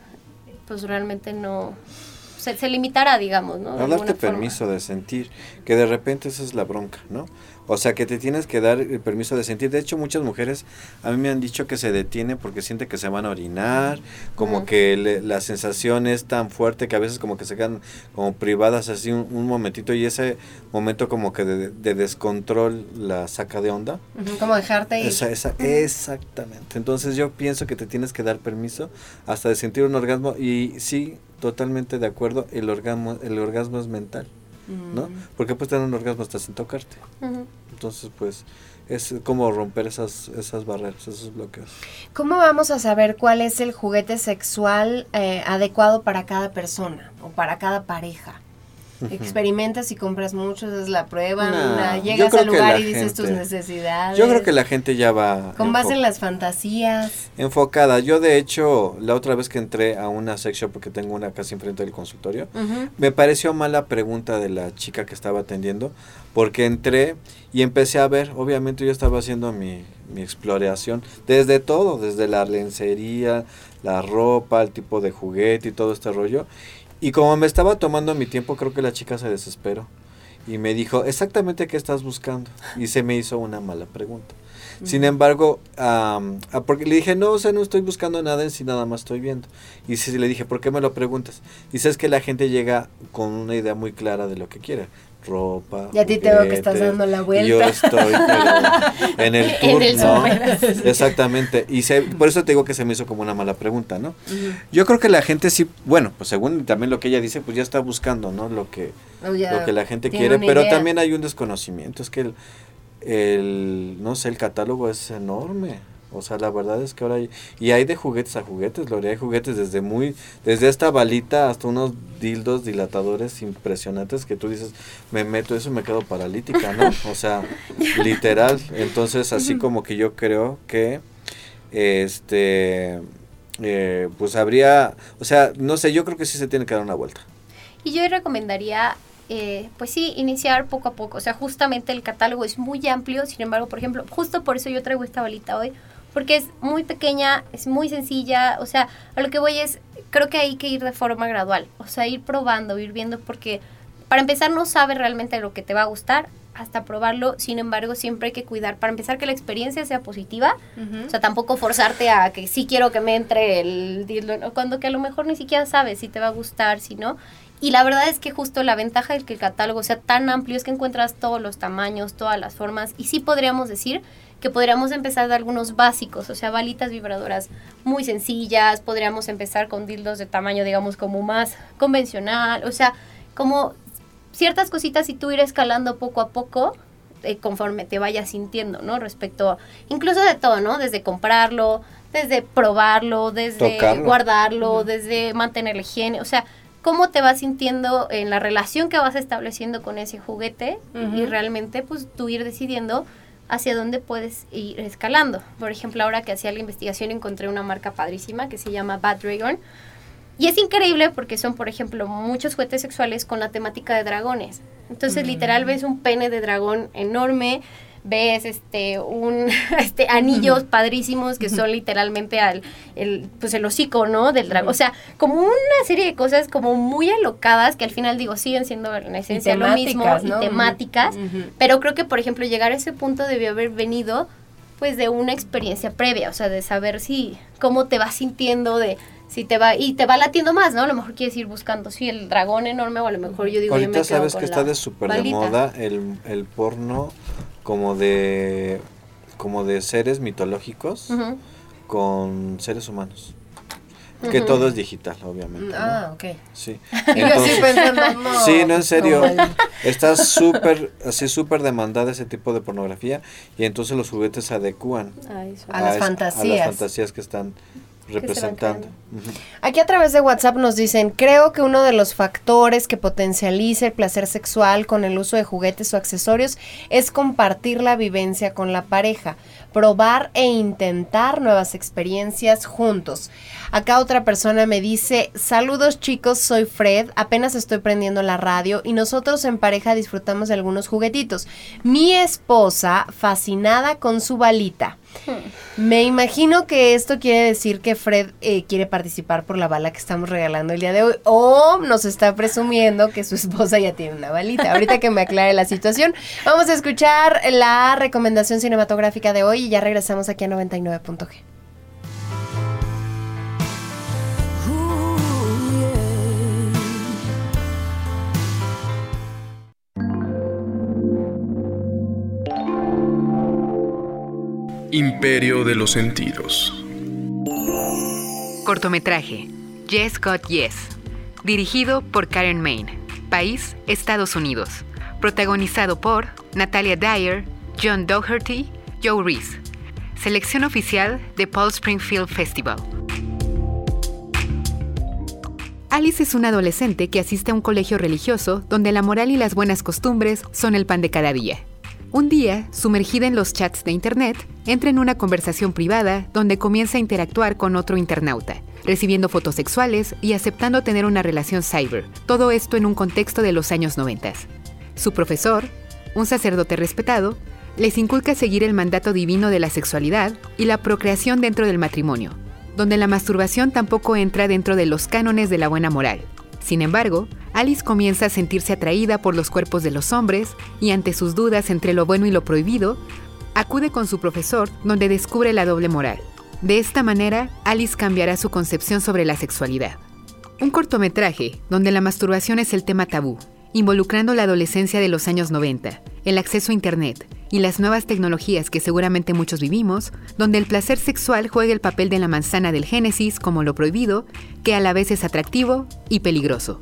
pues realmente no, se, se limitará, digamos, ¿no? No darte permiso de sentir, que de repente esa es la bronca, ¿no? O sea, que te tienes que dar el permiso de sentir. De hecho, muchas mujeres a mí me han dicho que se detiene porque siente que se van a orinar, como que la sensación es tan fuerte que a veces como que se quedan como privadas así un, momentito y ese momento como que de, descontrol la saca de onda. Como dejarte ir. Esa, esa, Exactamente. Entonces yo pienso que te tienes que dar permiso hasta de sentir un orgasmo y sí, totalmente de acuerdo, el orgasmo, el orgasmo es mental. ¿no? Porque puedes tener un orgasmo hasta sin tocarte. Entonces, pues, es como romper esas, esas barreras, esos bloqueos. ¿Cómo vamos a saber cuál es el juguete sexual eh, adecuado para cada persona o para cada pareja? Experimentas y compras muchos, es la prueba, llegas al lugar y dices tus necesidades. Yo creo que la gente ya va... Con base en las fantasías. Enfocada. Yo de hecho, la otra vez que entré a una sex shop, porque tengo una casi enfrente del consultorio, me pareció mala pregunta de la chica que estaba atendiendo, porque entré y empecé a ver, obviamente yo estaba haciendo mi, mi exploración desde todo, desde la lencería, la ropa, el tipo de juguete y todo este rollo. Y como me estaba tomando mi tiempo, creo que la chica se desesperó. Y me dijo, exactamente qué estás buscando. Y se me hizo una mala pregunta. Sin embargo, porque le dije, no, o sea, no estoy buscando nada en sí, nada más estoy viendo. Y sí, le dije, ¿por qué me lo preguntas? Y es que la gente llega con una idea muy clara de lo que quiere ropa. Y a ti te veo que estás dando la vuelta. yo estoy en el tour, ¿no? Exactamente. Y por eso te digo que se me hizo como una mala pregunta, ¿no? Yo creo que la gente sí, bueno, pues según también lo que ella dice, pues ya está buscando, ¿no? Lo que, oh, lo que la gente quiere, pero también hay un desconocimiento, es que el, el, no sé, el catálogo es enorme. O sea, la verdad es que ahora hay, y hay de juguetes a juguetes, Gloria, hay juguetes desde muy, desde esta balita hasta unos dildos dilatadores impresionantes que tú dices, me meto eso y me quedo paralítica, ¿no? O sea, literal. Entonces, así como que yo creo que, este, eh, pues habría, o sea, no sé, yo creo que sí se tiene que dar una vuelta. Y yo recomendaría eh, pues sí, iniciar poco a poco. O sea, justamente el catálogo es muy amplio, sin embargo, por ejemplo, justo por eso yo traigo esta balita hoy, porque es muy pequeña, es muy sencilla, o sea, a lo que voy es, creo que hay que ir de forma gradual, o sea, ir probando, ir viendo, porque para empezar no sabes realmente lo que te va a gustar hasta probarlo, sin embargo siempre hay que cuidar, para empezar que la experiencia sea positiva, o sea, tampoco forzarte a que sí quiero que me entre el cuando que a lo mejor ni siquiera sabes si te va a gustar, si no, y la verdad es que justo la ventaja de que el catálogo sea tan amplio es que encuentras todos los tamaños, todas las formas, y sí podríamos decir que podríamos empezar de algunos básicos, o sea, balitas vibradoras muy sencillas, podríamos empezar con dildos de tamaño, digamos, como más convencional, o sea, como ciertas cositas y tú ir escalando poco a poco eh, conforme te vayas sintiendo, ¿no? Respecto, incluso de todo, ¿no? Desde comprarlo, desde probarlo, desde guardarlo, desde mantener la higiene, o sea, cómo te vas sintiendo en la relación que vas estableciendo con ese juguete y realmente pues tú ir decidiendo hacia dónde puedes ir escalando. Por ejemplo, ahora que hacía la investigación encontré una marca padrísima que se llama Bad Dragon. Y es increíble porque son, por ejemplo, muchos juguetes sexuales con la temática de dragones. Entonces, literal, ves un pene de dragón enorme, ves este un este anillos padrísimos que son literalmente al el pues el hocico no del dragón. O sea como una serie de cosas como muy alocadas que al final digo siguen siendo en esencia lo mismo y temáticas pero creo que por ejemplo llegar a ese punto debió haber venido pues de una experiencia previa o sea de saber si cómo te vas sintiendo de si te va y te va latiendo más, ¿no? A lo mejor quieres ir buscando, sí, el dragón enorme o a lo mejor yo digo, Ahorita yo me quedo sabes con que la está de súper de moda el, el porno como de como de seres mitológicos con seres humanos. Que todo es digital, obviamente. ¿no? Ah, ok. Sí. Pensando, no. Sí, no, en serio. Está súper, así súper demandada ese tipo de pornografía y entonces los juguetes se adecúan Ay. A las es- a fantasías. las fantasías que están representando. Aquí a través de WhatsApp nos dicen, creo que uno de los factores que potencializa el placer sexual con el uso de juguetes o accesorios es compartir la vivencia con la pareja, probar e intentar nuevas experiencias juntos. Acá otra persona me dice, saludos chicos, soy Fred, apenas estoy prendiendo la radio y nosotros en pareja disfrutamos de algunos juguetitos. Mi esposa fascinada con su balita. Me imagino que esto quiere decir que Fred eh, quiere participar por la bala que estamos regalando el día de hoy o nos está presumiendo que su esposa ya tiene una balita. Ahorita que me aclare la situación, vamos a escuchar la recomendación cinematográfica de hoy y ya regresamos aquí a 99.g. Imperio de los sentidos. Cortometraje Yes Got Yes. Dirigido por Karen Main. País Estados Unidos. Protagonizado por Natalia Dyer, John Doherty, Joe Reese. Selección oficial de Paul Springfield Festival. Alice es una adolescente que asiste a un colegio religioso donde la moral y las buenas costumbres son el pan de cada día. Un día, sumergida en los chats de Internet, entra en una conversación privada donde comienza a interactuar con otro internauta, recibiendo fotos sexuales y aceptando tener una relación cyber, todo esto en un contexto de los años 90. Su profesor, un sacerdote respetado, les inculca seguir el mandato divino de la sexualidad y la procreación dentro del matrimonio, donde la masturbación tampoco entra dentro de los cánones de la buena moral. Sin embargo, Alice comienza a sentirse atraída por los cuerpos de los hombres y ante sus dudas entre lo bueno y lo prohibido, acude con su profesor donde descubre la doble moral. De esta manera, Alice cambiará su concepción sobre la sexualidad. Un cortometraje donde la masturbación es el tema tabú, involucrando la adolescencia de los años 90, el acceso a Internet y las nuevas tecnologías que seguramente muchos vivimos, donde el placer sexual juega el papel de la manzana del Génesis como lo prohibido, que a la vez es atractivo y peligroso.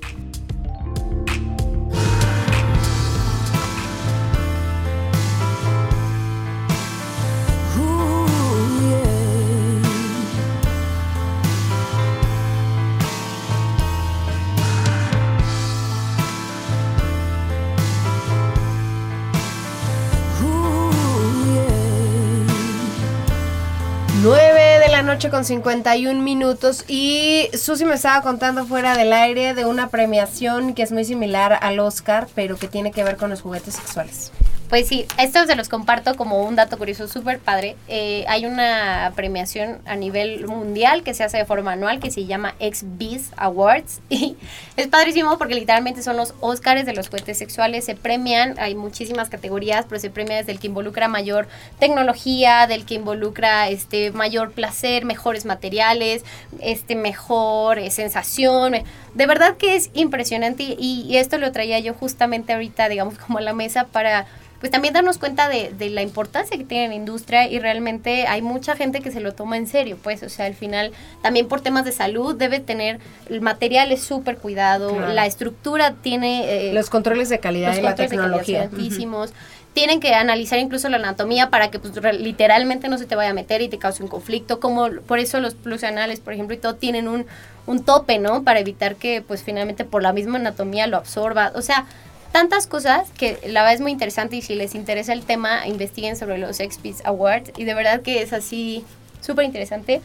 Noche con 51 minutos y Susi me estaba contando fuera del aire de una premiación que es muy similar al Oscar, pero que tiene que ver con los juguetes sexuales. Pues sí, estos se los comparto como un dato curioso súper padre. Eh, hay una premiación a nivel mundial que se hace de forma anual que se llama XBIS Awards y es padrísimo porque literalmente son los Oscars de los juguetes sexuales. Se premian, hay muchísimas categorías, pero se premia desde el que involucra mayor tecnología, del que involucra este mayor placer, mejores materiales, este mejor eh, sensación. De verdad que es impresionante y, y esto lo traía yo justamente ahorita, digamos, como a la mesa para pues también darnos cuenta de, de la importancia que tiene la industria y realmente hay mucha gente que se lo toma en serio, pues, o sea, al final también por temas de salud debe tener, el material es súper cuidado, Claro. la estructura tiene... eh, Los controles de calidad los y la de tecnología. altísimos. Tienen que analizar incluso la anatomía para que pues, literalmente no se te vaya a meter y te cause un conflicto. Como por eso los plus anales, por ejemplo, y todo tienen un, un tope, ¿no? Para evitar que pues finalmente por la misma anatomía lo absorba. O sea, tantas cosas que la verdad es muy interesante y si les interesa el tema, investiguen sobre los XPs Awards. Y de verdad que es así súper interesante.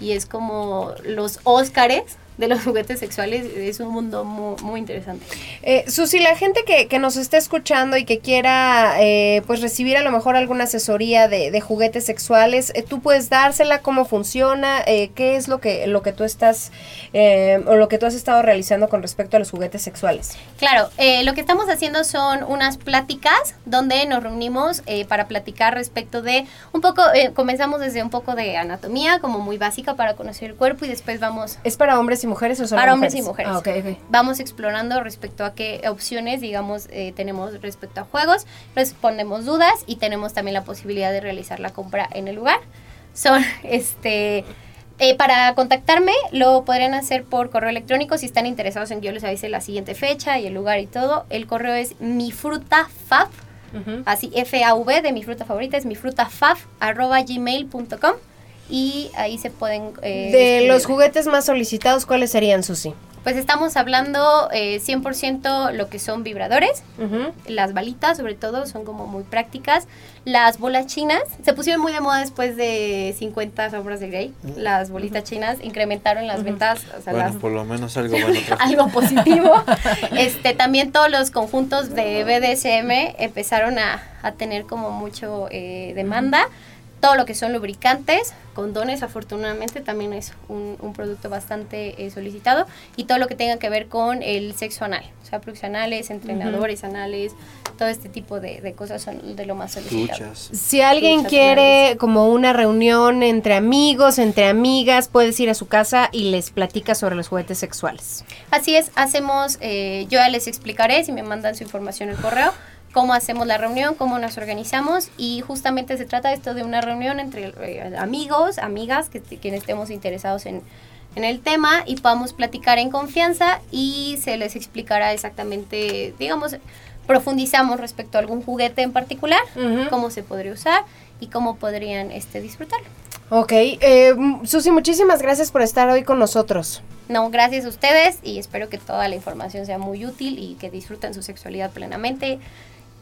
Y es como los Óscares de los juguetes sexuales es un mundo muy, muy interesante. Eh, Susi, la gente que, que, nos está escuchando y que quiera eh, pues recibir a lo mejor alguna asesoría de, de juguetes sexuales, eh, tú puedes dársela, cómo funciona, eh, qué es lo que, lo que tú estás eh, o lo que tú has estado realizando con respecto a los juguetes sexuales. Claro, eh, lo que estamos haciendo son unas pláticas donde nos reunimos para platicar respecto de un poco, comenzamos desde un poco de anatomía, como muy básica para conocer el cuerpo y después vamos... ¿Es para hombres y mujeres o solo Para mujeres? hombres y mujeres. Ah, okay, okay. Vamos explorando respecto a qué opciones, digamos, eh, tenemos respecto a juegos, respondemos dudas y tenemos también la posibilidad de realizar la compra en el lugar. Son, este... Eh, para contactarme lo podrían hacer por correo electrónico si están interesados en que yo les avise la siguiente fecha y el lugar y todo. El correo es mifrutafab, uh -huh. así F-A-V de mi fruta favorita, es mifrutafab arroba gmail.com y ahí se pueden... Eh, de los juguetes más solicitados, ¿cuáles serían, Susi? Pues estamos hablando eh, 100% lo que son vibradores, uh -huh. las balitas sobre todo son como muy prácticas, las bolas chinas, se pusieron muy de moda después de 50 sombras de Grey, uh -huh. las bolitas chinas incrementaron las uh -huh. ventas. O sea, bueno, las, por lo menos algo bueno. algo positivo. este También todos los conjuntos de BDSM empezaron a, a tener como mucho eh, demanda todo lo que son lubricantes, condones, afortunadamente también es un, un producto bastante eh, solicitado, y todo lo que tenga que ver con el sexo anal, o sea, plugs anales, entrenadores uh -huh. anales, todo este tipo de, de, cosas son de lo más solicitado. Si alguien quiere anales. como una reunión entre amigos, entre amigas, puedes ir a su casa y les platica sobre los juguetes sexuales. Así es, hacemos, eh, yo ya les explicaré si me mandan su información el correo cómo hacemos la reunión, cómo nos organizamos y justamente se trata esto de una reunión entre eh, amigos, amigas, que quienes estemos interesados en, en, el tema y podamos platicar en confianza y se les explicará exactamente, digamos, profundizamos respecto a algún juguete en particular, uh -huh. cómo se podría usar y cómo podrían este, disfrutarlo. Ok, eh, Susi, muchísimas gracias por estar hoy con nosotros. No, gracias a ustedes y espero que toda la información sea muy útil y que disfruten su sexualidad plenamente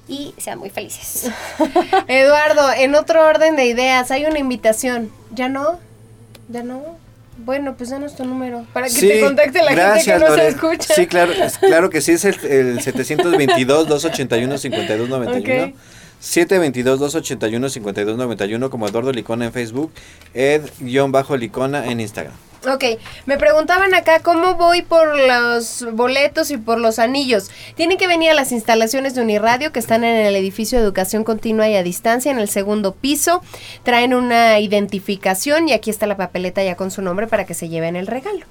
y sean muy felices. Eduardo, en otro orden de ideas, hay una invitación. ¿Ya no? ¿Ya no? Bueno, pues danos tu número para que sí, te contacte la gracias, gente que no Lore. se escucha. Sí, claro, es, claro que sí, es el, el 722-281-5291. Okay. 722-281-5291 como Eduardo Licona en Facebook, Ed-Licona en Instagram. Ok, me preguntaban acá cómo voy por los boletos y por los anillos. Tienen que venir a las instalaciones de Uniradio que están en el edificio de educación continua y a distancia en el segundo piso. Traen una identificación y aquí está la papeleta ya con su nombre para que se lleven el regalo.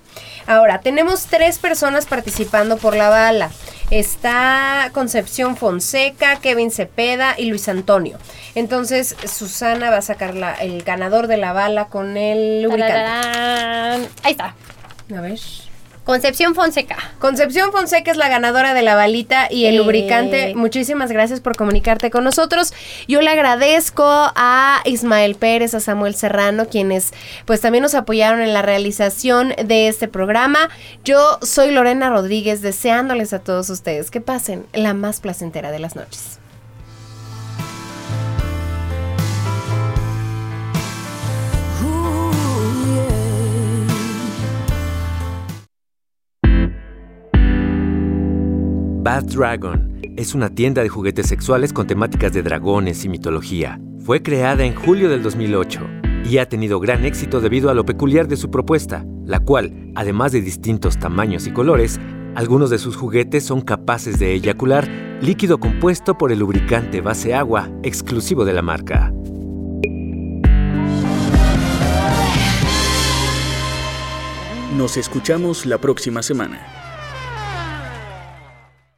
Ahora, tenemos tres personas participando por la bala. Está Concepción Fonseca, Kevin Cepeda y Luis Antonio. Entonces, Susana va a sacar la, el ganador de la bala con el lubricante. Ahí está. A ver. Concepción Fonseca. Concepción Fonseca es la ganadora de la balita y el Eh. lubricante. Muchísimas gracias por comunicarte con nosotros. Yo le agradezco a Ismael Pérez, a Samuel Serrano, quienes pues también nos apoyaron en la realización de este programa. Yo soy Lorena Rodríguez, deseándoles a todos ustedes que pasen la más placentera de las noches. Bad Dragon es una tienda de juguetes sexuales con temáticas de dragones y mitología. Fue creada en julio del 2008 y ha tenido gran éxito debido a lo peculiar de su propuesta, la cual, además de distintos tamaños y colores, algunos de sus juguetes son capaces de eyacular líquido compuesto por el lubricante base agua exclusivo de la marca. Nos escuchamos la próxima semana.